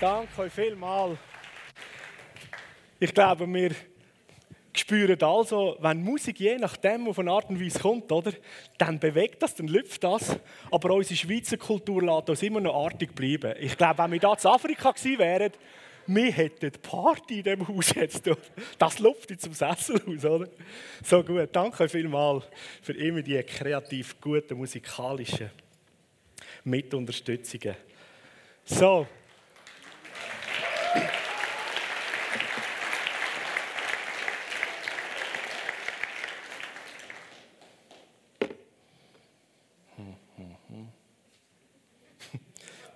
Danke euch vielmals. Ich glaube, wir spüren also, wenn Musik je nachdem auf eine Art und Weise kommt, oder, dann bewegt das, dann lüpft das. Aber unsere Schweizer Kultur lässt uns immer noch artig bleiben. Ich glaube, wenn wir da in Afrika gewesen wären, wir hätten Party in diesem Haus jetzt. Das lupft zum Sessel aus, oder? So gut. Danke vielmals für immer die kreativ guten musikalischen Mitunterstützungen. So.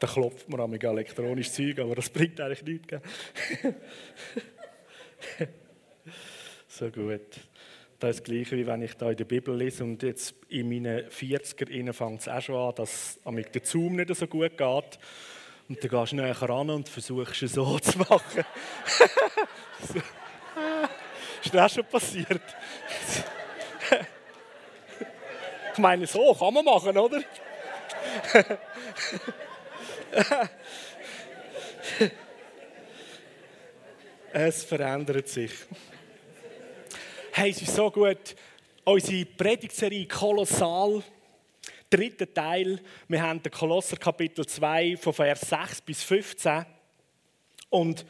Da klopft man an elektronisches Zeug, aber das bringt eigentlich nichts. so gut. Das ist das Gleiche, wie wenn ich da in der Bibel lese und jetzt in meinen 40er fängt es auch schon an, dass der Zoom nicht so gut geht. Und dann gehst du näher ran und versuchst es so zu machen. ist das auch schon passiert? ich meine, so kann man machen, oder? es verändert sich. Hey, es ist so gut. Unsere Predigtserie kolossal. Dritter Teil. Wir haben den Kolosser Kapitel 2 von Vers 6 bis 15. Und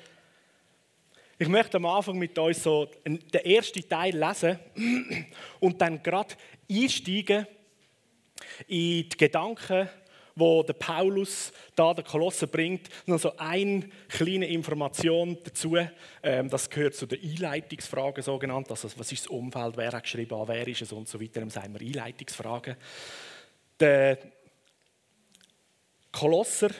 ich möchte am Anfang mit euch so den ersten Teil lesen und dann gerade einsteigen in die Gedanken wo der Paulus da der Kolosse bringt, noch so eine kleine Information dazu. Ähm, das gehört zu den Einleitungsfragen sogenannt. Also was ist das Umfeld, wer hat geschrieben, wer ist es und so weiter. Dann sagen wir Einleitungsfragen. Der Kolosser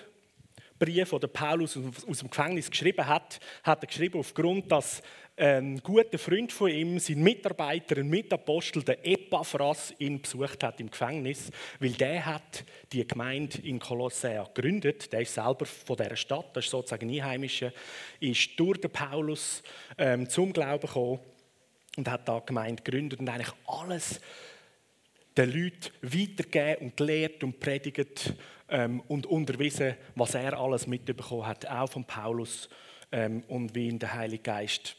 Brief, den Paulus aus dem Gefängnis geschrieben hat, hat er geschrieben aufgrund, dass ein guter Freund von ihm, sein Mitarbeiter, ein Mitapostel, der Epaphras, ihn besucht hat im Gefängnis, weil der hat die Gemeinde in Kolossea gegründet. Der ist selber von dieser Stadt, das ist sozusagen ein Einheimischer, ist durch den Paulus ähm, zum Glauben gekommen und hat da Gemeinde gegründet und eigentlich alles den Leuten weitergegeben und gelehrt und predigt ähm, und unterwiesen, was er alles mitbekommen hat, auch von Paulus ähm, und wie ihn der Heilige Geist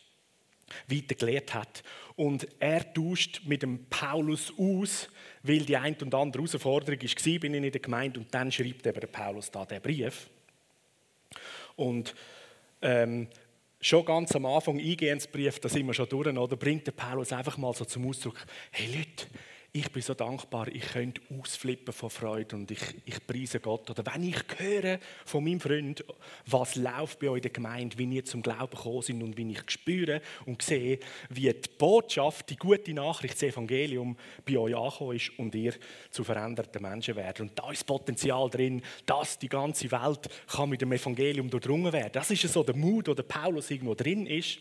weiter gelehrt hat. Und er tauscht mit dem Paulus aus, weil die ein und andere Herausforderung war, bin ich in der Gemeinde und dann schreibt eben der Paulus da den Brief. Und ähm, schon ganz am Anfang, Eingehensbrief, da sind wir schon durch, oder, bringt der Paulus einfach mal so zum Ausdruck, hey Leute, ich bin so dankbar, ich könnte ausflippen von Freude und ich, ich preise Gott. Oder wenn ich höre von meinem Freund, was läuft bei euch in der Gemeinde, wie ihr zum Glauben gekommen sind und wie ich spüre und sehe, wie die Botschaft, die gute Nachricht, das Evangelium bei euch angekommen ist und ihr zu veränderten Menschen werdet. Und da ist Potenzial drin, dass die ganze Welt kann mit dem Evangelium durchdrungen werden. Das ist so der Mut, der Paulus irgendwo drin ist,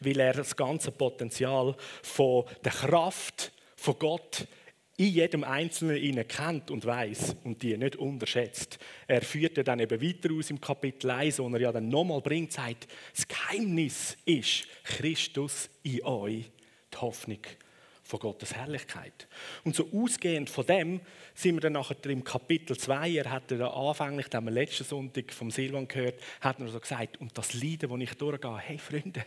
weil er das ganze Potenzial von der Kraft von Gott in jedem Einzelnen ihnen kennt und weiß und die nicht unterschätzt. Er führt dann eben weiter aus im Kapitel 1, wo er ja dann nochmal bringt, sagt, das Geheimnis ist Christus in euch, die Hoffnung von Gottes Herrlichkeit. Und so ausgehend von dem sind wir dann nachher im Kapitel 2, er hat ja anfänglich, da haben letzten Sonntag vom Silvan gehört, hat er so gesagt, und das Leiden, das ich durchgehe, hey Freunde,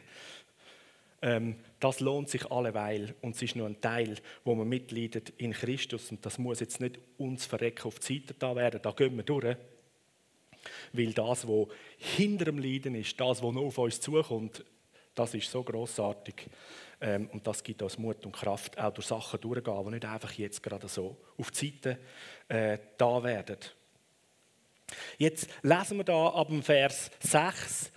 ähm, das lohnt sich alleweil und es ist nur ein Teil, wo man mitleidet in Christus und das muss jetzt nicht uns verrecken auf die Seite da werden, da gehen wir durch. Weil das, was hinter dem Leiden ist, das, was noch auf uns zukommt, das ist so großartig ähm, und das gibt uns Mut und Kraft, auch durch Sachen durchzugehen, die nicht einfach jetzt gerade so auf die Seite äh, da werden. Jetzt lesen wir da ab dem Vers 6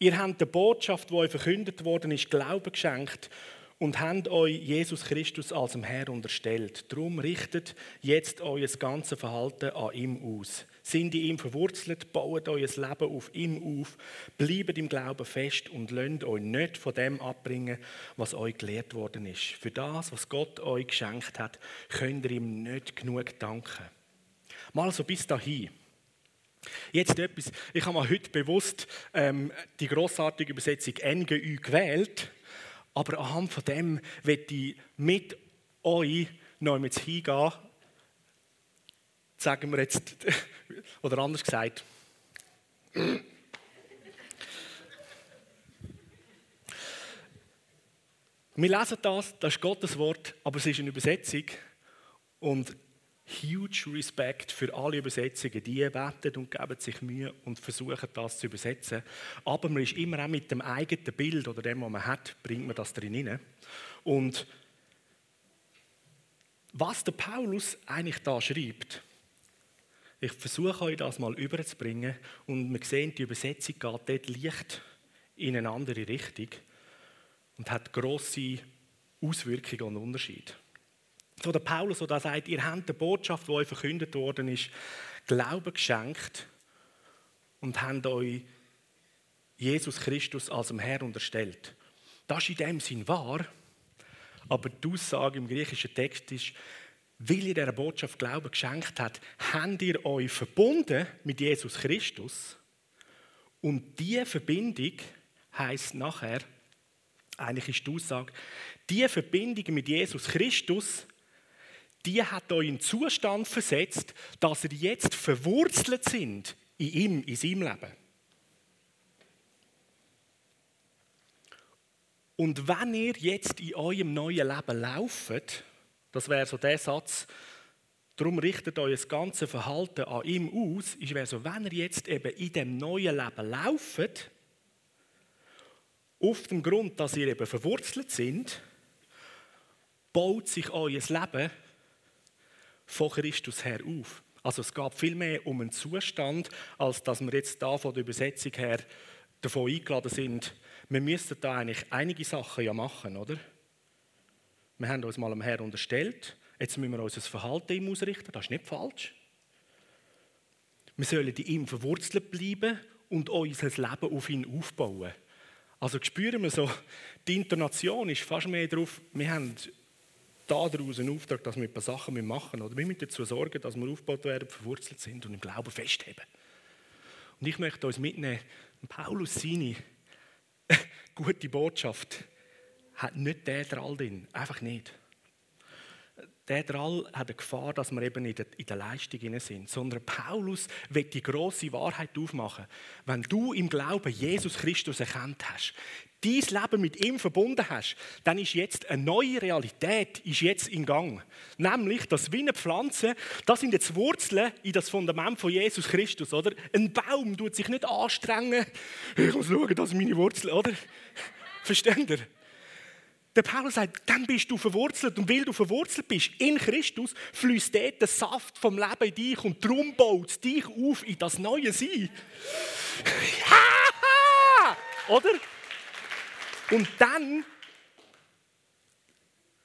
Ihr habt der Botschaft, die euch verkündet worden ist, Glauben geschenkt und habt euch Jesus Christus als dem Herr unterstellt. Darum richtet jetzt euer ganzes Verhalten an ihm aus. Sind in ihm verwurzelt, baut euer Leben auf ihm auf, bleibt im Glauben fest und lasst euch nicht von dem abbringen, was euch gelehrt worden ist. Für das, was Gott euch geschenkt hat, könnt ihr ihm nicht genug danken. Mal so bis dahin. Jetzt etwas, ich habe mal heute bewusst ähm, die großartige Übersetzung NGÜ gewählt, aber anhand von dem wird ich mit euch noch mit hingehen, sagen wir jetzt, oder anders gesagt. wir lesen das, das ist Gottes Wort, aber es ist eine Übersetzung und huge Respekt für alle Übersetzungen. Die beten und geben sich Mühe und versuchen das zu übersetzen. Aber man ist immer auch mit dem eigenen Bild oder dem, was man hat, bringt man das drin hinein. Und was der Paulus eigentlich da schreibt, ich versuche euch das mal überzubringen und wir sehen, die Übersetzung geht dort leicht in eine andere Richtung und hat grosse Auswirkungen und Unterschiede. So der Paulus, der sagt, ihr habt die Botschaft, die euch verkündet worden ist, Glauben geschenkt und habt euch Jesus Christus als dem Herr unterstellt. Das ist in dem Sinn wahr, aber die Aussage im griechischen Text ist, weil ihr dieser Botschaft Glauben geschenkt habt, habt ihr euch verbunden mit Jesus Christus und diese Verbindung heißt nachher, eigentlich ist die Aussage, die Verbindung mit Jesus Christus, die hat euch in den Zustand versetzt, dass ihr jetzt verwurzelt sind in ihm, in seinem Leben. Und wenn ihr jetzt in eurem neuen Leben lauft, das wäre so der Satz, darum richtet euer ganzes Verhalten an ihm aus, ist wäre so, wenn ihr jetzt eben in dem neuen Leben lauft, auf dem Grund, dass ihr eben verwurzelt sind, baut sich euer Leben von Christus her auf. Also es geht viel mehr um einen Zustand, als dass wir jetzt da von der Übersetzung her davon eingeladen sind, wir müssten da eigentlich einige Sachen ja machen, oder? Wir haben uns mal am Herrn unterstellt, jetzt müssen wir unser Verhalten ihm ausrichten, das ist nicht falsch. Wir sollen in ihm verwurzelt bleiben und unser Leben auf ihn aufbauen. Also spüren wir so, die Intonation ist fast mehr darauf, wir haben daraus einen Auftrag, dass wir ein paar Sachen machen müssen. Oder wir müssen dazu sorgen, dass wir aufgebaut werden, verwurzelt sind und im Glauben festheben. Und ich möchte uns mitnehmen, Paulus seine gute Botschaft hat nicht der Drall drin. Einfach nicht. Der Drall hat eine Gefahr, dass wir eben in der, in der Leistung sind. Sondern Paulus wird die große Wahrheit aufmachen. Wenn du im Glauben Jesus Christus erkannt hast, dein Leben mit ihm verbunden hast, dann ist jetzt eine neue Realität ist jetzt in Gang. Nämlich, dass wie eine Pflanze, das sind jetzt Wurzeln in das Fundament von Jesus Christus, oder? Ein Baum tut sich nicht anstrengen. Ich muss schauen, dass meine Wurzeln, oder? Versteht ihr? Der Paulus sagt, dann bist du verwurzelt. Und weil du verwurzelt bist in Christus, fließt dort der Saft vom Leben in dich und darum baut es dich auf in das neue Sein. Ja! Oder? Und dann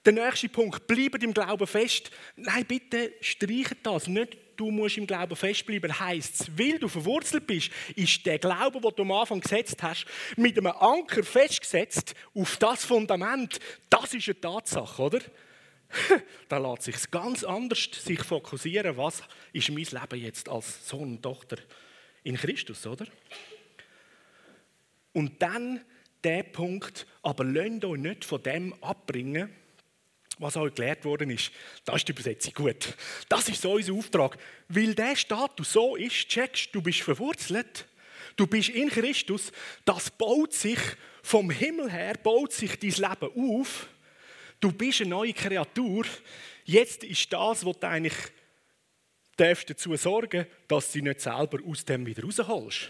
der nächste Punkt, bleibt im Glauben fest. Nein, bitte streichet das. Nicht, du musst im Glauben festbleiben, heisst weil du verwurzelt bist, ist der Glaube, den du am Anfang gesetzt hast, mit einem Anker festgesetzt auf das Fundament. Das ist eine Tatsache, oder? da lässt sich ganz anders sich fokussieren, was ist mein Leben jetzt als Sohn und Tochter in Christus, oder? Und dann der Punkt, aber lasst euch nicht von dem abbringen, was euch gelehrt worden ist. Das ist die Übersetzung gut. Das ist so unser Auftrag. Weil der Status so ist, checkst du bist verwurzelt, du bist in Christus, das baut sich vom Himmel her, baut sich dein Leben auf. Du bist eine neue Kreatur. Jetzt ist das, was du eigentlich darfst dazu sorgen, dass du nicht selber aus dem wieder rausholst.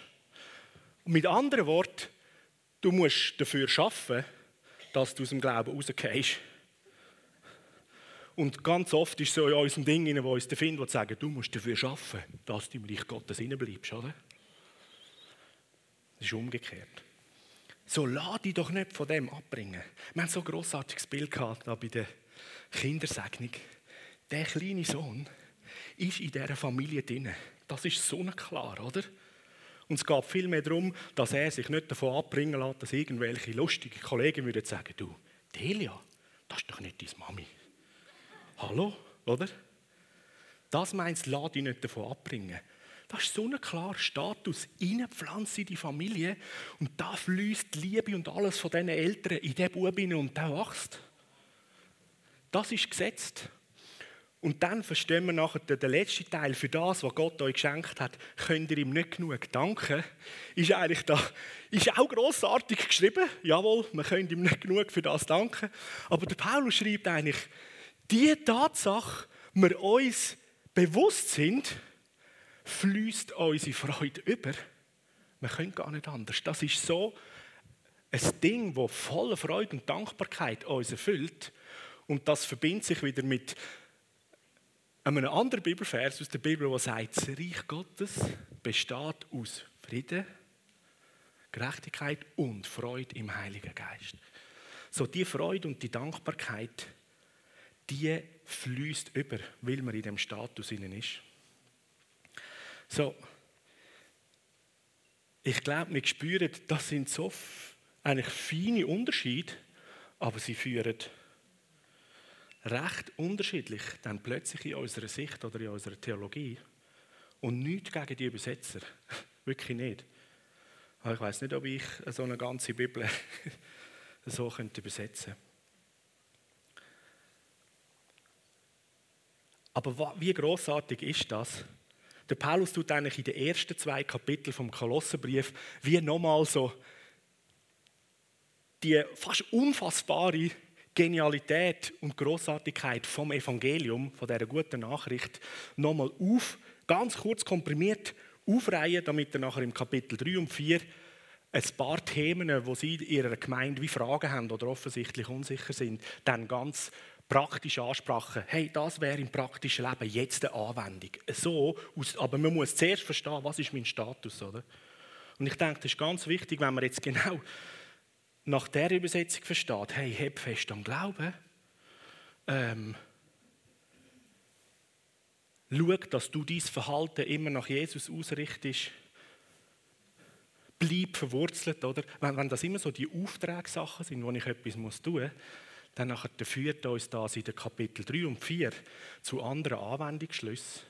Und mit anderen Worten, Du musst dafür schaffen, dass du aus dem Glauben rausgehst. Und ganz oft ist es so in unserem Ding, wo uns der die sagen, du musst dafür schaffen, dass du im Reich Gottes bleibst, oder? Das ist umgekehrt. So lass dich doch nicht von dem abbringen. Wir haben so ein grossartiges Bild gehabt bei der Kindersegnung. Der kleine Sohn ist in dieser Familie drin. Das ist so klar, oder? Und es geht vielmehr darum, dass er sich nicht davon abbringen lässt, dass irgendwelche lustigen Kollegen würden sagen, du, Delia, das ist doch nicht deine Mami. Hallo, oder? Das meinst, lass dich nicht davon abbringen. Das ist so ein klarer Status. Innenpflanze in die Familie und da fließt die Liebe und alles von diesen Eltern in den Buben und der wächst. Das ist gesetzt. Und dann verstehen wir nachher den letzten Teil, für das, was Gott euch geschenkt hat, könnt ihr ihm nicht genug danken. Ist eigentlich da, ist auch grossartig geschrieben. Jawohl, man könnte ihm nicht genug für das danken. Aber der Paulus schreibt eigentlich, die Tatsache, wir uns bewusst sind, fließt unsere Freude über. Wir können gar nicht anders. Das ist so ein Ding, das voller Freude und Dankbarkeit uns erfüllt. Und das verbindet sich wieder mit einem anderen Bibelvers aus der Bibel, der sagt, das Reich Gottes besteht aus Frieden, Gerechtigkeit und Freude im Heiligen Geist. So die Freude und die Dankbarkeit, die fließt über, weil man in dem Status innen ist. So, ich glaube, wir spüren, das sind so eigentlich feine Unterschiede, aber sie führen recht unterschiedlich dann plötzlich in unserer Sicht oder in unserer Theologie. Und nichts gegen die Übersetzer. Wirklich nicht. Ich weiß nicht, ob ich so eine ganze Bibel so könnte übersetzen Aber wie großartig ist das? Der Paulus tut eigentlich in den ersten zwei Kapiteln vom Kolosserbrief wie nochmal so die fast unfassbare Genialität und Großartigkeit vom Evangelium, von dieser guten Nachricht, nochmal auf, ganz kurz komprimiert aufreihen, damit er nachher im Kapitel 3 und 4 ein paar Themen, wo sie in ihrer Gemeinde wie Fragen haben oder offensichtlich unsicher sind, dann ganz praktisch ansprachen. Hey, das wäre im praktischen Leben jetzt eine Anwendung. So, aber man muss zuerst verstehen, was ist mein Status, oder? Und ich denke, das ist ganz wichtig, wenn man jetzt genau nach der Übersetzung versteht, hey, heb fest am Glauben, ähm, schau, dass du dein Verhalten immer nach Jesus ausrichtest, bleib verwurzelt, oder? Wenn, wenn das immer so die Auftragssachen sind, wo ich etwas tun muss, dann führt uns das in den Kapitel 3 und 4 zu anderen Anwendungsschlüssen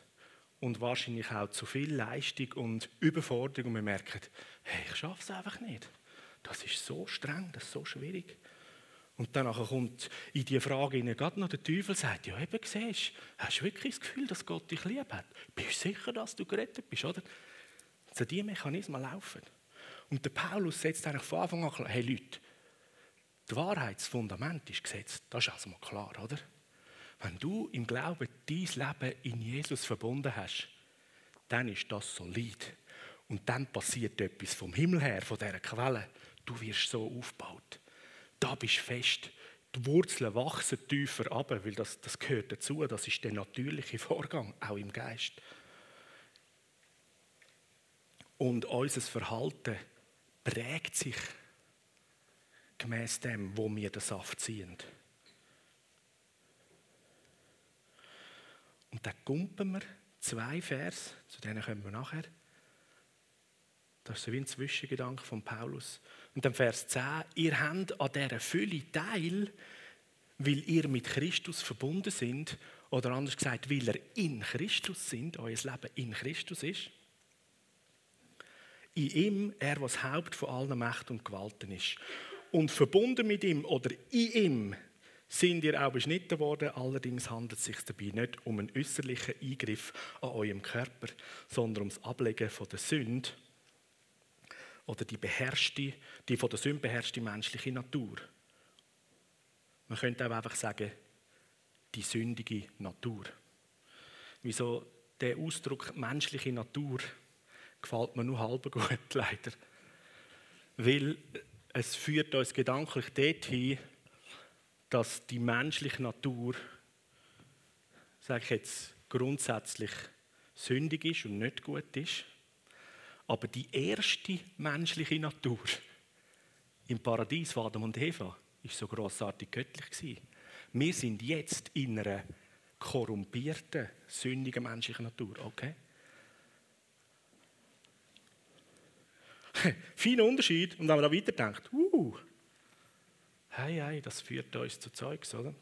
und wahrscheinlich auch zu viel Leistung und Überforderung und wir merken, hey, ich schaffe es einfach nicht. Das ist so streng, das ist so schwierig. Und dann kommt in die Frage hinein, gerade noch der Teufel sagt, ja eben siehst, hast du wirklich das Gefühl, dass Gott dich lieb hat? Bist du sicher, dass du gerettet bist, oder? So diese Mechanismen laufen. Und der Paulus setzt eigentlich von Anfang an klar, hey Leute, das Wahrheitsfundament ist gesetzt, das ist also mal klar, oder? Wenn du im Glauben dein Leben in Jesus verbunden hast, dann ist das solid. Und dann passiert etwas vom Himmel her, von dieser Quelle. Du wirst so aufgebaut. Da bist du fest. Die Wurzeln wachsen tiefer ab, weil das, das gehört dazu. Das ist der natürliche Vorgang, auch im Geist. Und unser Verhalten prägt sich gemäß dem, wo wir den Saft ziehen. Und dann kumpen wir zwei Vers, zu denen kommen wir nachher. Das ist so wie ein Zwischengedanke von Paulus. Und dann Vers 10, ihr habt an dieser Fülle Teil, weil ihr mit Christus verbunden sind, oder anders gesagt, weil ihr in Christus sind, euer Leben in Christus ist. In ihm, er, was Haupt von allen Mächten und Gewalten ist. Und verbunden mit ihm oder in ihm sind ihr auch beschnitten worden. Allerdings handelt es sich dabei nicht um einen äußerlichen Eingriff an eurem Körper, sondern ums Ablegen von der Sünde oder die beherrschte, die von der Sünde beherrschte menschliche Natur. Man könnte auch einfach sagen, die sündige Natur. Wieso der Ausdruck menschliche Natur gefällt mir nur halb gut, leider. Weil es führt uns gedanklich dorthin, dass die menschliche Natur, sage ich jetzt, grundsätzlich sündig ist und nicht gut ist. Aber die erste menschliche Natur im Paradies von Adam und Eva ist so großartig göttlich gewesen. Wir sind jetzt in einer korrumpierten, sündigen menschlichen Natur, okay? Feiner Unterschied. Und wenn man da weiterdenkt, uh, hey, hey, das führt uns zu Zeugs, oder?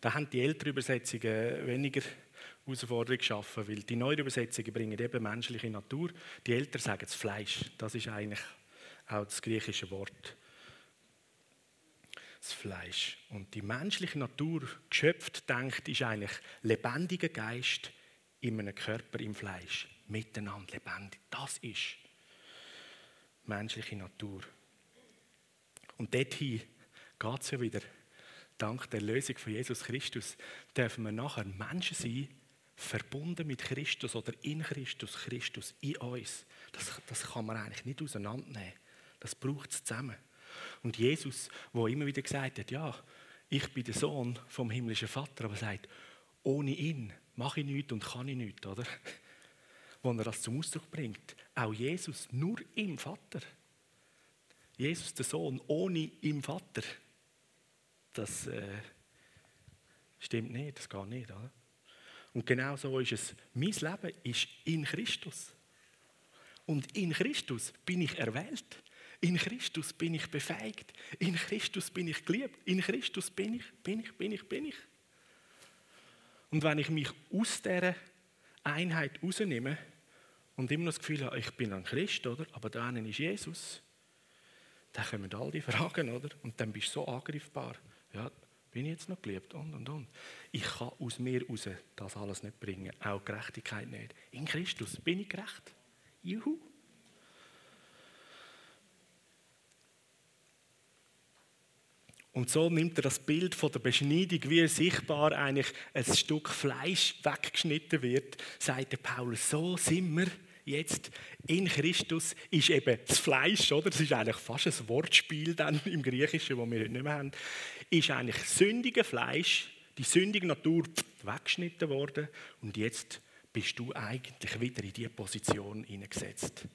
Da haben die älteren Übersetzungen weniger Herausforderung geschaffen, weil die neuen Übersetzungen bringen eben menschliche Natur. Die Eltern sagen das Fleisch. Das ist eigentlich auch das griechische Wort. das Fleisch. Und die menschliche Natur, geschöpft, denkt, ist eigentlich lebendiger Geist in einem Körper im Fleisch. Miteinander lebendig. Das ist menschliche Natur. Und dorthin geht es ja wieder. Dank der Lösung von Jesus Christus dürfen wir nachher Menschen sein, verbunden mit Christus oder in Christus, Christus in uns. Das, das kann man eigentlich nicht auseinandernehmen. Das braucht es zusammen. Und Jesus, wo immer wieder gesagt hat, ja, ich bin der Sohn vom himmlischen Vater, aber sagt, ohne ihn mache ich nichts und kann ich nichts, oder? Wo er das zum Ausdruck bringt. Auch Jesus, nur im Vater. Jesus, der Sohn, ohne im Vater. Das äh, stimmt nicht, das geht nicht, oder? Und genau so ist es. Mein Leben ist in Christus. Und in Christus bin ich erwählt. In Christus bin ich befähigt. In Christus bin ich geliebt. In Christus bin ich, bin ich, bin ich, bin ich. Und wenn ich mich aus dieser Einheit rausnehme und immer noch das Gefühl habe, ich bin ein Christ, oder? aber da ist Jesus, dann kommen all die Fragen, oder? Und dann bist du so angreifbar. Ja, bin ich jetzt noch geliebt? Und, und, und. Ich kann aus mir raus das alles nicht bringen. Auch Gerechtigkeit nicht. In Christus bin ich gerecht. Juhu. Und so nimmt er das Bild von der Beschneidung, wie sichtbar eigentlich ein Stück Fleisch weggeschnitten wird, sagt der Paulus, so sind wir jetzt in Christus, ist eben das Fleisch, oder? Das ist eigentlich fast ein Wortspiel dann im Griechischen, das wir heute nicht mehr haben, ist eigentlich sündige Fleisch, die sündige Natur weggeschnitten worden und jetzt bist du eigentlich wieder in diese Position hineingesetzt.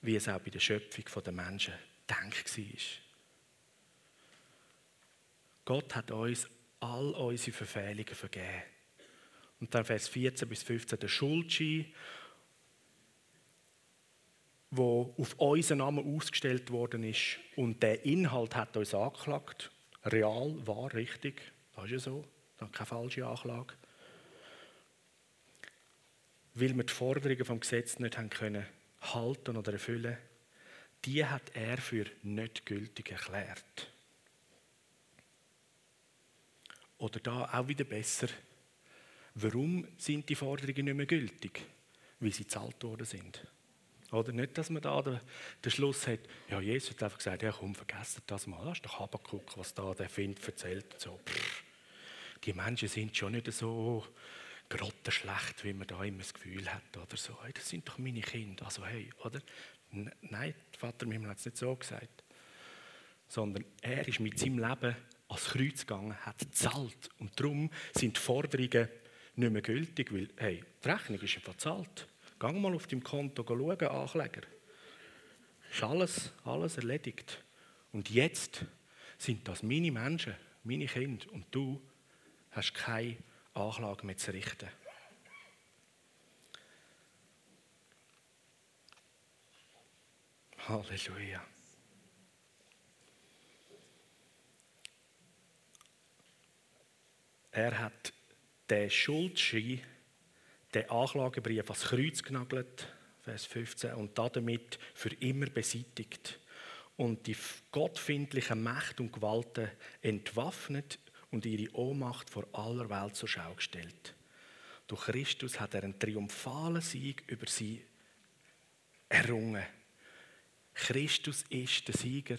Wie es auch bei der Schöpfung der Menschen denkt war. Gott hat uns all unsere Verfehlungen vergeben. Und dann Vers 14 bis 15 der Schuldschein, wo auf unseren Namen ausgestellt worden ist. Und der Inhalt hat uns angeklagt. Real, wahr, richtig. Das ist ja so. Das keine falsche Anklage. Weil wir die Forderungen vom Gesetz nicht haben können halten oder erfüllen, die hat er für nicht gültig erklärt. Oder da auch wieder besser, warum sind die Forderungen nicht mehr gültig? Weil sie gezahlt worden sind. Oder nicht, dass man da den, Schluss hat, ja, Jesus hat einfach gesagt, ja komm, vergesst das mal, das ist doch Habakkuk, was da der Find erzählt. So, die Menschen sind schon nicht so grottenschlecht, wie man da immer das Gefühl hat. Oder so, hey, das sind doch meine Kinder. Also hey, oder? Nein, der Vater Himmel hat es nicht so gesagt. Sondern er ist mit seinem Leben ans Kreuz gegangen, hat gezahlt. Und darum sind die Forderungen nicht mehr gültig, weil hey, die Rechnung ist einfach gezahlt. Geh mal auf deinem Konto schauen, Ankläger. Ist alles, alles erledigt. Und jetzt sind das meine Menschen, meine Kinder und du hast keine Anklage mehr zu richten. Halleluja. Er hat den Schuldschein, den Anklagebrief ans Kreuz genagelt, Vers 15, und damit für immer beseitigt und die gottfindlichen Mächte und Gewalten entwaffnet und ihre Ohnmacht vor aller Welt zur Schau gestellt. Durch Christus hat er einen triumphalen Sieg über sie errungen. Christus ist der Sieger.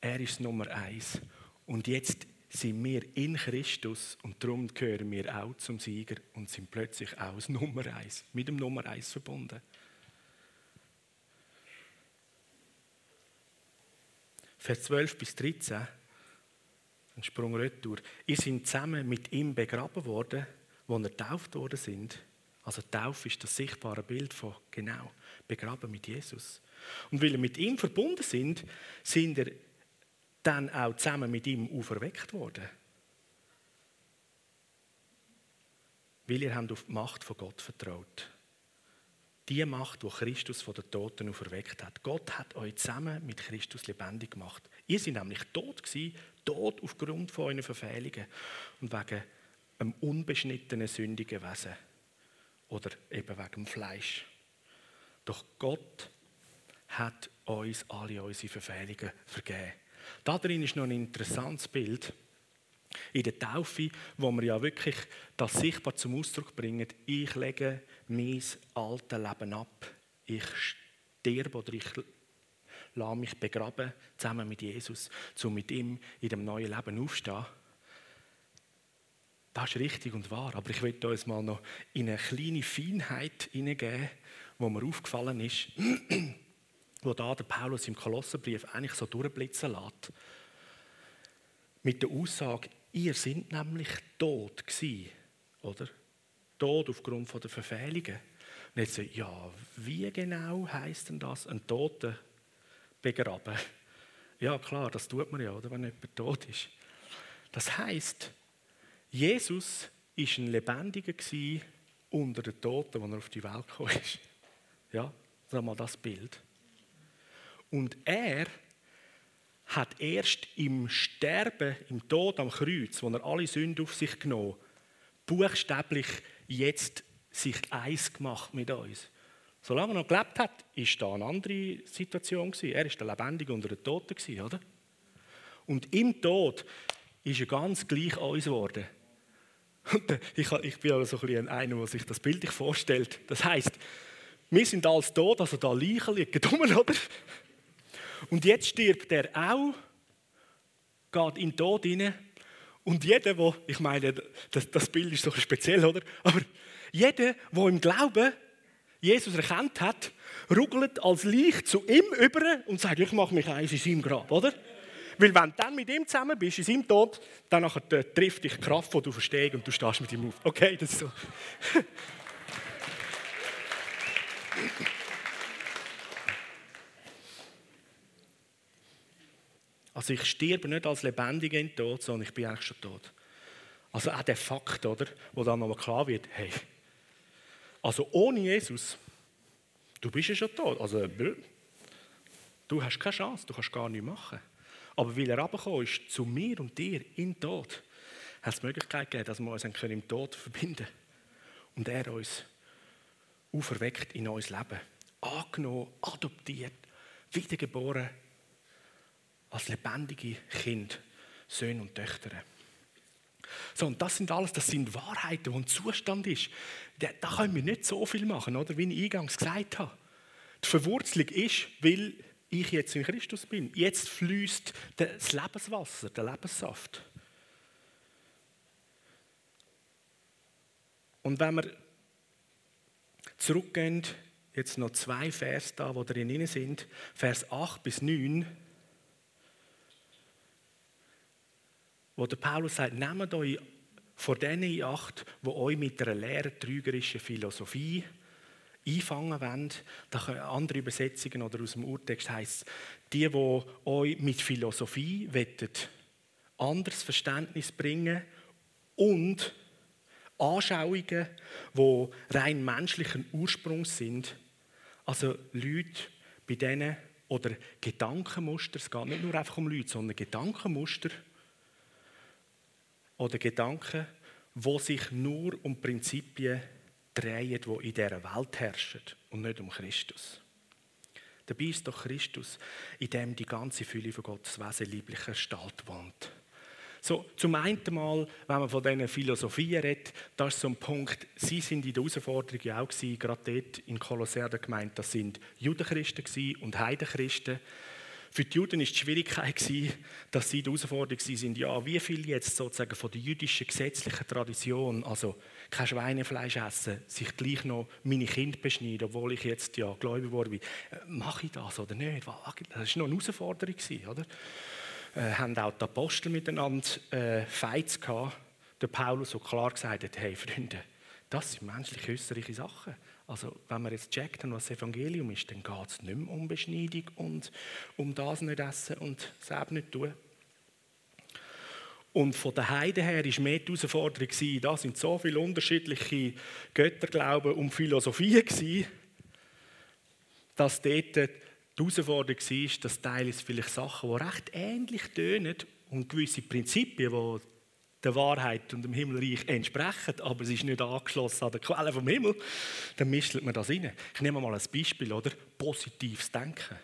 Er ist Nummer eins. Und jetzt sind wir in Christus und darum gehören wir auch zum Sieger und sind plötzlich auch das Nummer eins, mit dem Nummer eins verbunden. Vers 12 bis 13, ein Sprung retour. Ihr seid zusammen mit ihm begraben worden, wo er getauft worden sind. Also Taufe ist das sichtbare Bild von genau begraben mit Jesus. Und weil ihr mit ihm verbunden sind, sind ihr dann auch zusammen mit ihm auferweckt worden. Weil ihr habt auf die Macht von Gott vertraut. Die Macht, die Christus von den Toten auferweckt hat. Gott hat euch zusammen mit Christus lebendig gemacht. Ihr seid nämlich tot gewesen, tot aufgrund von euren Verfehlungen und wegen einem unbeschnittenen, sündigen Wesen. Oder eben wegen dem Fleisch. Doch Gott hat uns alle unsere Verfehlungen vergeben. Da drin ist noch ein interessantes Bild. In der Taufe, wo wir ja wirklich das sichtbar zum Ausdruck bringen, ich lege mein altes Leben ab. Ich sterbe oder ich lasse mich begraben, zusammen mit Jesus, um mit ihm in dem neuen Leben aufzustehen. Das ist richtig und wahr, aber ich möchte uns mal noch in eine kleine Feinheit hineingeben, wo mir aufgefallen ist, wo da der Paulus im Kolosserbrief eigentlich so durchblitzen lässt. Mit der Aussage, ihr seid nämlich tot gewesen, oder? Tod aufgrund der Verfehlungen. Und jetzt so, ja, wie genau heißt denn das, ein Toten begraben? Ja, klar, das tut man ja, oder, wenn jemand tot ist. Das heißt, Jesus ist ein Lebendiger unter den Toten, als er auf die Welt gekommen ist. Ja, sag mal das Bild. Und er hat erst im Sterben, im Tod am Kreuz, wo er alle Sünden auf sich genommen, buchstäblich jetzt sich eins gemacht mit uns. Solange er noch gelebt hat, ist da eine andere Situation Er ist der Lebendige unter den Toten oder? Und im Tod ist er ganz gleich uns geworden. ich, ich bin also so ein einer, der sich das Bild vorstellt. Das heißt, wir sind alles tot, also da Leichen liegen oder? Und jetzt stirbt er auch, geht in den Tod hinein. Und jeder, der, ich meine, das, das Bild ist so speziell, oder? Aber jeder, der im Glauben Jesus erkannt hat, ruggelt als Leich zu ihm über und sagt, ich mache mich eins in seinem Grab, oder? Weil wenn du dann mit ihm zusammen bist, in seinem Tod, dann nachher, trifft dich die Kraft, die du verstehst und du stehst mit ihm auf. Okay, das ist so. Also ich sterbe nicht als Lebendiger in den Tod, sondern ich bin eigentlich schon tot. Also auch der Fakt, oder, wo dann nochmal klar wird, hey, also ohne Jesus, du bist ja schon tot. Also du hast keine Chance, du kannst gar nichts machen. Aber weil er runtergekommen ist, zu mir und dir in den Tod, hat es die Möglichkeit gegeben, dass wir uns im Tod verbinden können. Und er uns auferweckt in neues Leben. Angenommen, adoptiert, wiedergeboren als lebendige Kind, Söhne und Töchter. So, und das sind alles, das sind Wahrheiten, wo ein Zustand ist. Da, da können wir nicht so viel machen, oder? wie ich eingangs gesagt habe. Die Verwurzelung ist, weil ich jetzt in Christus bin. Jetzt fließt das Lebenswasser, der Lebenssaft. Und wenn wir zurückgehen, jetzt noch zwei Vers da, wo drin sind, Vers 8 bis 9, wo der Paulus sagt, nehmt euch vor denen in Acht, die euch mit einer leeren, trügerischen Philosophie einfangen wollen. Andere Übersetzungen oder aus dem Urtext heißt die, die euch mit Philosophie wettet, anderes Verständnis bringen und Anschauungen, die rein menschlichen Ursprungs sind. Also Leute, bei denen, oder Gedankenmuster, es geht nicht nur einfach um Leute, sondern Gedankenmuster, oder Gedanken, wo sich nur um Prinzipien drehen, die in dieser Welt herrschen und nicht um Christus. Dabei ist doch Christus, in dem die ganze Fülle von Gottes Wesen lieblicher Gestalt wohnt. So, zum einen Mal, wenn man von diesen Philosophien redet, das ist so ein Punkt, sie sind in der Herausforderung ja auch gewesen, gerade dort in Kolosser gemeint, das sind Judenchristen und Heidenchristen. Für die Juden war die Schwierigkeit, dass sie die Herausforderung sind, ja, wie viel jetzt sozusagen von der jüdischen gesetzlichen Tradition, also kein Schweinefleisch essen, sich gleich noch meine Kinder beschneiden, obwohl ich jetzt ja gläubig geworden bin. Äh, mache ich das oder nicht? Das war noch eine Herausforderung, oder? Äh, haben auch die Apostel miteinander äh, Fights gehabt. Der Paulus so klar gesagt hat, hey Freunde, das sind menschlich äußerliche Sachen. Also wenn wir jetzt checkt was das Evangelium ist, dann geht es nicht mehr um Beschneidung und um das nicht essen und selbst nicht tun. Und von der Heide her war mehr die Herausforderung, da sind so viele unterschiedliche Götterglauben und Philosophien, dass dort die Herausforderung war, dass teilweise vielleicht Sachen, die recht ähnlich tönen und gewisse Prinzipien, die der Wahrheit und dem Himmelreich entsprechen, aber es ist nicht angeschlossen an der Quelle vom Himmel, dann mischt man das rein. Ich nehme mal ein Beispiel, oder? Positives Denken.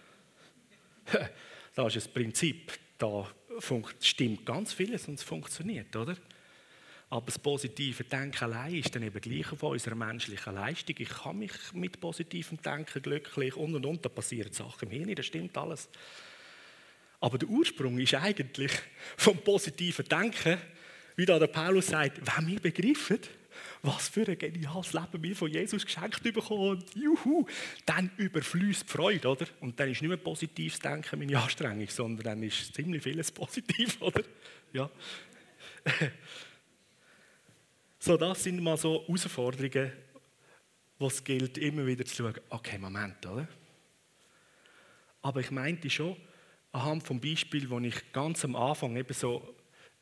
Das ist ein Prinzip. da stimmt ganz vieles und es funktioniert, oder? Aber das positive Denken allein ist dann eben gleich auf unserer menschlichen Leistung. Ich kann mich mit positivem Denken glücklich und und und, da passieren Sachen im Hirn, das stimmt alles. Aber der Ursprung ist eigentlich vom positiven Denken, wie da der Paulus sagt, wenn wir begreifen, was für ein geniales Leben wir von Jesus geschenkt bekommen juhu, dann überfließt die Freude, oder? Und dann ist nicht mehr positives Denken meine Anstrengung, sondern dann ist ziemlich vieles positiv, oder? Ja. So, das sind mal so Herausforderungen, wo es gilt, immer wieder zu schauen, okay, Moment, oder? Aber ich meinte schon, anhand vom Beispiel, das ich ganz am Anfang eben so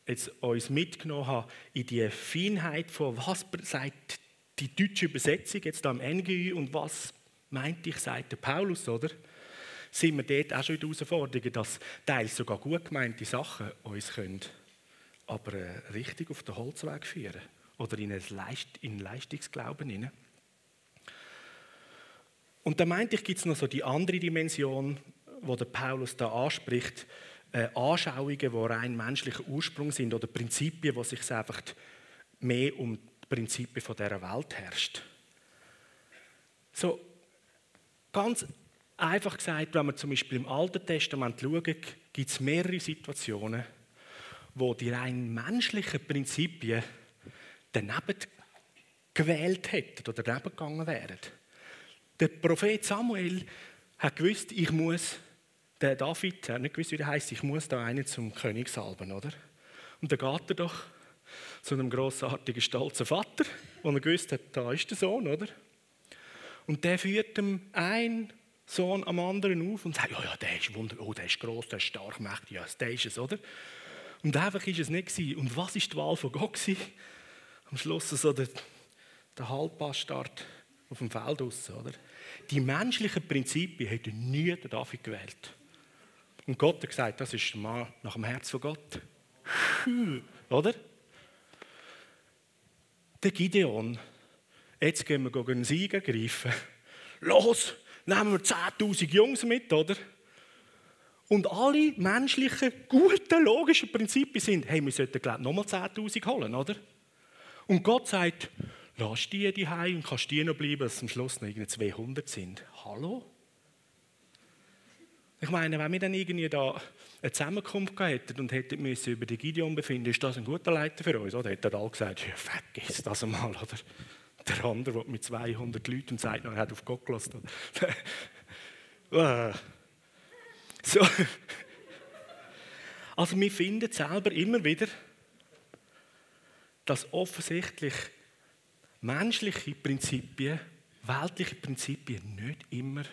jetzt uns mitgenommen habe, in die Feinheit von, was sagt die deutsche Übersetzung jetzt am NGÜ und was meinte ich, sagt der Paulus, oder? Sind wir dort auch schon in der Herausforderung, dass teils sogar gut gemeinte Sachen uns können, aber äh, richtig auf den Holzweg führen oder in einen Leistungsglauben hinein. Und da meinte ich, gibt es noch so die andere Dimension, wo der Paulus da anspricht, äh, Anschauungen, die rein menschlicher Ursprung sind oder Prinzipien, wo sich einfach mehr um die Prinzipien von dieser Welt herrscht. So ganz einfach gesagt, wenn wir zum Beispiel im Alten Testament schauen, gibt es mehrere Situationen, wo die rein menschlichen Prinzipien daneben gewählt hätten oder daneben gegangen wären. Der Prophet Samuel hat gewusst, ich muss, der David hat nicht gewusst, wie der heißt, ich muss da einen zum König salben, oder? Und dann geht er doch zu einem grossartigen, stolzen Vater, wo er gewusst hat, da ist der Sohn, oder? Und der führt ihm ein Sohn am anderen auf und sagt, ja, ja, der ist wunderbar, oh, der ist groß, der ist stark, mächtig, ja, der ist es, oder? Und einfach ist es nicht gewesen. Und was ist die Wahl von Gott gewesen? am Schluss so der, der Halbbastard auf dem Feld aus, oder? Die menschlichen Prinzipien hätten nie der David gewählt. Und Gott hat gesagt, das ist der Mann nach dem Herz von Gott. Oder? Der Gideon, jetzt gehen wir einen Sieg ergreifen. Los, nehmen wir 10.000 Jungs mit, oder? Und alle menschlichen, guten, logischen Prinzipien sind, hey, wir sollten, glaube ich, nochmal 10.000 holen, oder? Und Gott sagt, lass die die und kannst die noch bleiben, dass am Schluss noch irgendwie 200 sind. Hallo? Ich meine, wenn wir dann irgendwie da eine Zusammenkunft hätten und hätten müssen über die Gideon befinden, ist das ein guter Leiter für uns? Oder hätte alle gesagt, ja, vergiss das einmal, oder? Der andere, der mit 200 Leuten und sagt, er hat auf Gott gelassen. Ah. so. Also wir finden selber immer wieder dass offensichtlich menschliche Prinzipien, weltliche Prinzipien nicht immer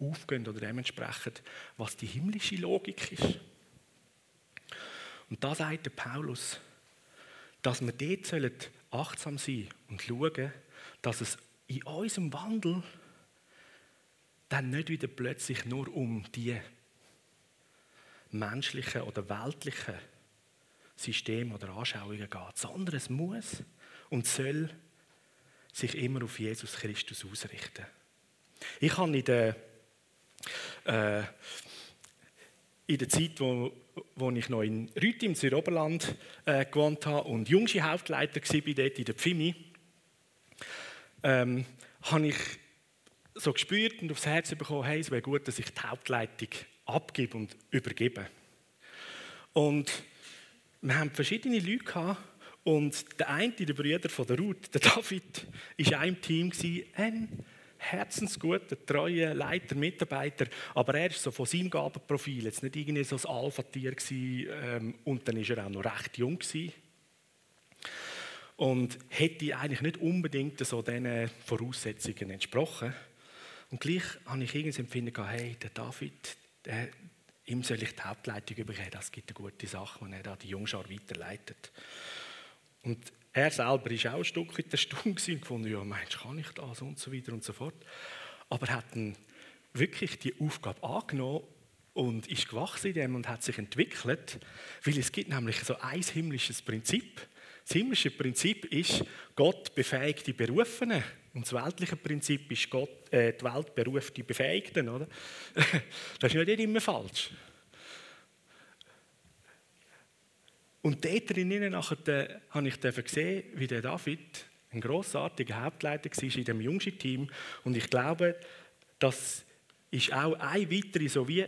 aufgehen oder dementsprechend, was die himmlische Logik ist. Und da sagt der Paulus, dass wir dort achtsam sein und schauen, dass es in unserem Wandel dann nicht wieder plötzlich nur um die menschlichen oder weltlichen System oder Anschauungen geht, sondern es muss und soll sich immer auf Jesus Christus ausrichten. Ich habe in der, äh, in der Zeit, wo, wo ich noch in Rüti im Südoberland äh, gewohnt habe und Jungsche Hauptleiter war dort in der Pfimi, ähm, habe ich so gespürt und aufs Herz bekommen, hey, es wäre gut, dass ich die Hauptleitung abgebe und übergebe. Und wir haben verschiedene Leute gehabt, und der eine, der Bruder von der Ruth, der David, war auch im Team, ein herzensguter, treuer Leiter, Mitarbeiter, aber er ist so von seinem Gabenprofil jetzt nicht irgendwie so ein Alpha-Tier ähm, und dann war er auch noch recht jung gewesen. und hätte eigentlich nicht unbedingt so diesen Voraussetzungen entsprochen. Und gleich habe ich irgendwie das Empfinden hey, der David, der, ihm soll ich die Hauptleitung übergeben. Das gibt eine gute Sache, wenn er da die Jungschar weiterleitet. Und er selber war auch ein Stück in der Stunde und gefunden, ja, meinst kann ich das und so weiter und so fort. Aber er hat dann wirklich die Aufgabe angenommen und ist gewachsen in dem und hat sich entwickelt, weil es gibt nämlich so ein himmlisches Prinzip. Das himmlische Prinzip ist, Gott befähigt die Berufenen. Und das weltliche Prinzip ist, Gott, äh, die Welt beruft die Befähigten. Oder? das ist nicht immer falsch. Und dort drinnen nachher, habe ich gesehen, wie der David ein grossartiger Hauptleiter war in dem jüngsten Team. Und ich glaube, das ist auch eine weitere so wie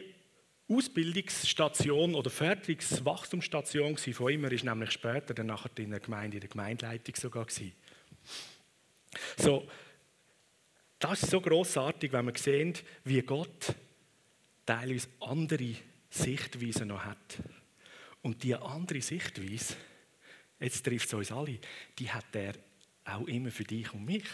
Ausbildungsstation oder Förderungswachstumsstation von ihm. Er ist nämlich später dann nachher in der Gemeinde, in der Gemeindeleitung sogar gewesen. So, das ist so großartig, wenn man sehen, wie Gott teilweise andere Sichtweisen noch hat. Und diese andere Sichtweise, jetzt trifft es uns alle, die hat er auch immer für dich und mich.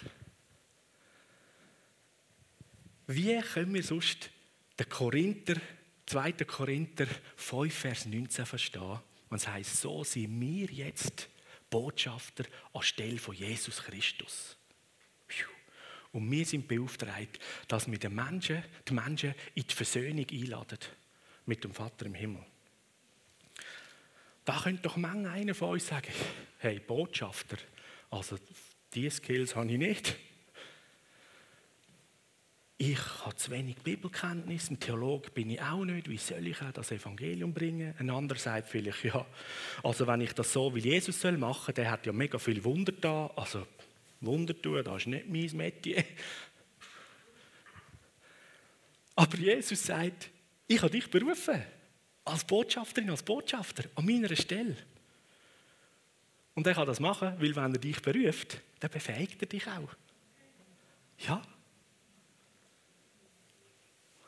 Wie können wir sonst den Korinther, 2. Korinther 5, Vers 19 verstehen? Und es heißt, so sind wir jetzt Botschafter anstelle von Jesus Christus. Und wir sind beauftragt, dass wir die Menschen, die Menschen in die Versöhnung einladen mit dem Vater im Himmel. Da könnte doch manchmal einer von uns sagen, hey, Botschafter, also diese Skills habe ich nicht. Ich habe zu wenig Bibelkenntnis, ein Theologe bin ich auch nicht. Wie soll ich das Evangelium bringen? Ein anderer sagt vielleicht, ja, also wenn ich das so wie Jesus soll machen, der hat ja mega viel Wunder da. Also Wunder tun, das ist nicht mein Metier. Aber Jesus sagt, ich habe dich berufen, als Botschafterin, als Botschafter, an meiner Stelle. Und er kann das machen, weil wenn er dich beruft, dann befähigt er dich auch. Ja.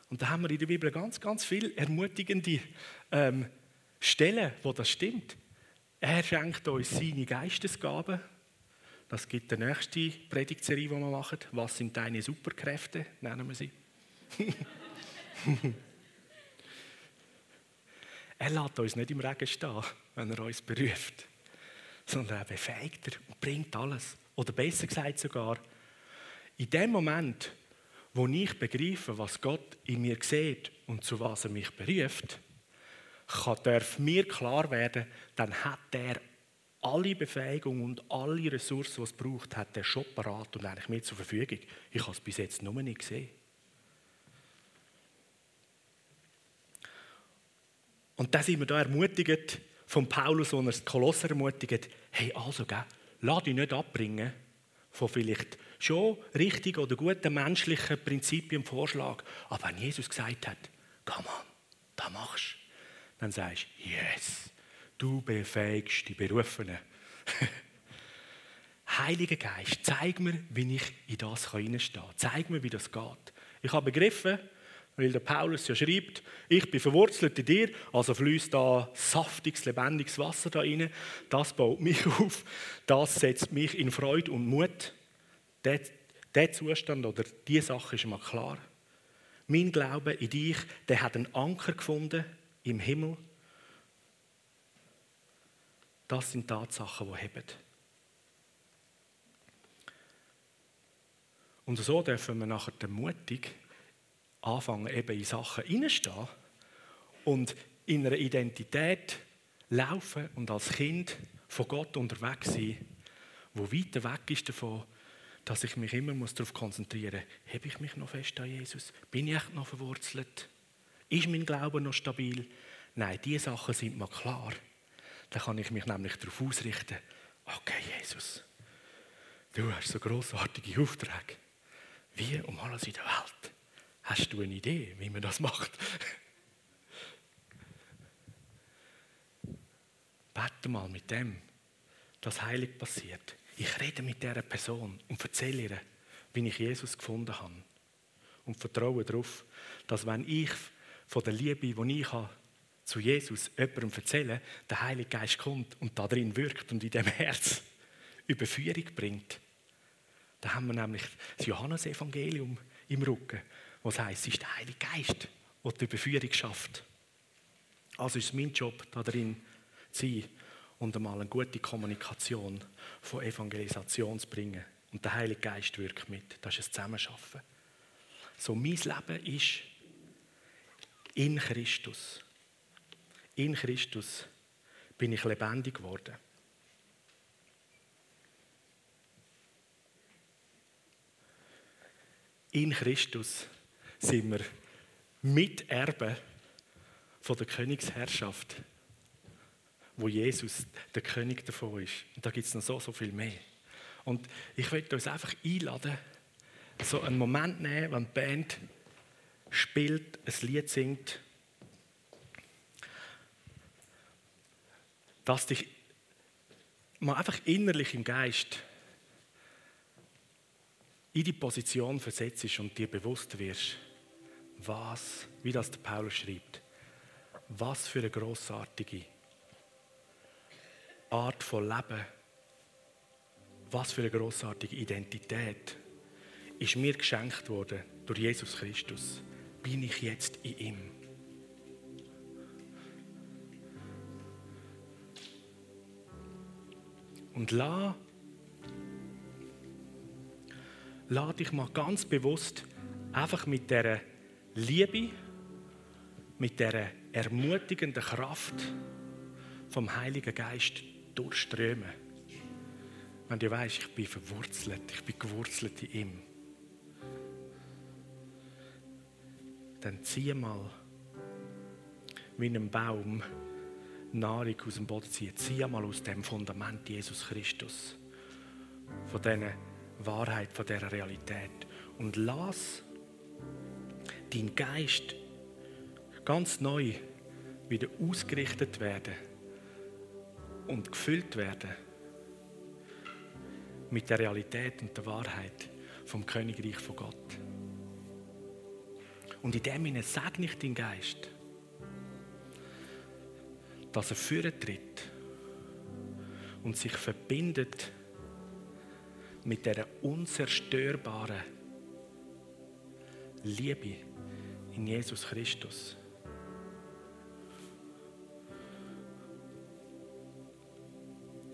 Und da haben wir in der Bibel ganz, ganz viele ermutigende ähm, Stellen, wo das stimmt. Er schenkt uns seine Geistesgaben. Das gibt die nächste Predigtserie, die wir machen. Was sind deine Superkräfte? Nennen wir sie. er lässt uns nicht im Regen stehen, wenn er uns beruft sondern er befähigt er und bringt alles. Oder besser gesagt sogar, in dem Moment, wo ich begreife, was Gott in mir sieht und zu was er mich beruft, kann, darf mir klar werden, dann hat er alle Befähigung und alle Ressourcen, die es braucht, hat er schon parat und eigentlich mir zur Verfügung. Ich habe es bis jetzt nur nicht gesehen. Und da sind wir da ermutigt, von Paulus, wo er das Kolosser ermutigt, hey, also, gell, lass dich nicht abbringen von vielleicht schon richtigen oder guten menschlichen Prinzipien, Vorschlag. Aber wenn Jesus gesagt hat, komm on, da machst dann sagst du, yes, du befähigst die Berufenen. Heiliger Geist, zeig mir, wie ich in das hineinstehen kann. Zeig mir, wie das geht. Ich habe begriffen, weil der Paulus ja schreibt, ich bin verwurzelt in dir, also fließt da saftiges, lebendiges Wasser da rein. Das baut mich auf, das setzt mich in Freude und Mut. Der, Zustand oder die Sache ist mir klar. Mein Glaube in dich, der hat einen Anker gefunden im Himmel. Das sind Tatsachen, die heben. Und so dürfen wir nachher mutig anfangen, eben in Sachen hineinstehen und in einer Identität laufen und als Kind von Gott unterwegs sein, wo weiter weg ist davon, dass ich mich immer darauf konzentrieren muss, habe ich mich noch fest an Jesus? Bin ich echt noch verwurzelt? Ist mein Glaube noch stabil? Nein, diese Sachen sind mir klar. Dann kann ich mich nämlich darauf ausrichten, okay, Jesus, du hast so großartige Aufträge. Wie um alles in der Welt. Hast du eine Idee, wie man das macht? Bete mal mit dem, dass heilig passiert. Ich rede mit dieser Person und erzähle ihr, wie ich Jesus gefunden habe. Und vertraue darauf, dass wenn ich von der Liebe, die ich habe, zu Jesus jemandem erzähle, der Heilige Geist kommt und da drin wirkt und in dem Herz Überführung bringt. Da haben wir nämlich das Johannesevangelium im Rücken, was heißt, es ist der Heilige Geist, der die Überführung schafft. Also ist es mein Job, da drin zu sein und einmal eine gute Kommunikation von Evangelisation zu bringen. Und der Heilige Geist wirkt mit. Das ist ein Zusammenschaffen. So, mein Leben ist in Christus. In Christus bin ich lebendig geworden. In Christus sind wir Miterben von der Königsherrschaft wo Jesus der König davon ist. Und da gibt es noch so, so viel mehr. Und ich möchte uns einfach einladen, so einen Moment nehmen, wenn die Band spielt, ein Lied singt, dass dich mal einfach innerlich im Geist in die Position versetzt und dir bewusst wirst, was, wie das der Paulus schreibt, was für eine großartige Art von Leben, was für eine großartige Identität ist mir geschenkt worden durch Jesus Christus. Bin ich jetzt in ihm? Und lass, lass dich mal ganz bewusst einfach mit der Liebe, mit der ermutigenden Kraft vom Heiligen Geist durchströmen. Wenn du weißt, ich bin verwurzelt, ich bin gewurzelt in ihm, dann zieh mal wie ein Baum Nahrung aus dem Boden ziehen. Zieh mal aus dem Fundament Jesus Christus, von dieser Wahrheit, von dieser Realität und lass dein Geist ganz neu wieder ausgerichtet werden und gefüllt werden mit der Realität und der Wahrheit vom Königreich von Gott. Und in dem Sinne segne ich deinen Geist, dass er führen tritt und sich verbindet mit der unzerstörbaren Liebe in Jesus Christus.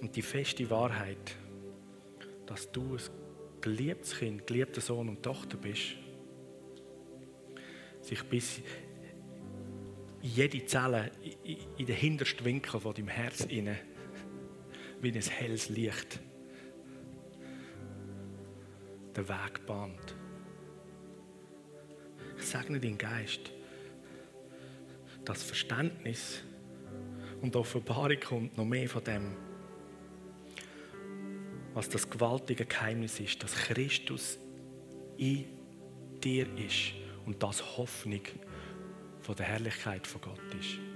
Und die feste Wahrheit, dass du ein geliebtes Kind, geliebter Sohn und Tochter bist, sich bis in jede Zelle, in den hintersten Winkel von deinem Herz inne wie ein helles Licht den Weg bahnt. Segne deinen Geist, dass Verständnis und Offenbarung kommt noch mehr von dem, was das gewaltige Geheimnis ist, dass Christus in dir ist und das Hoffnung von der Herrlichkeit von Gott ist.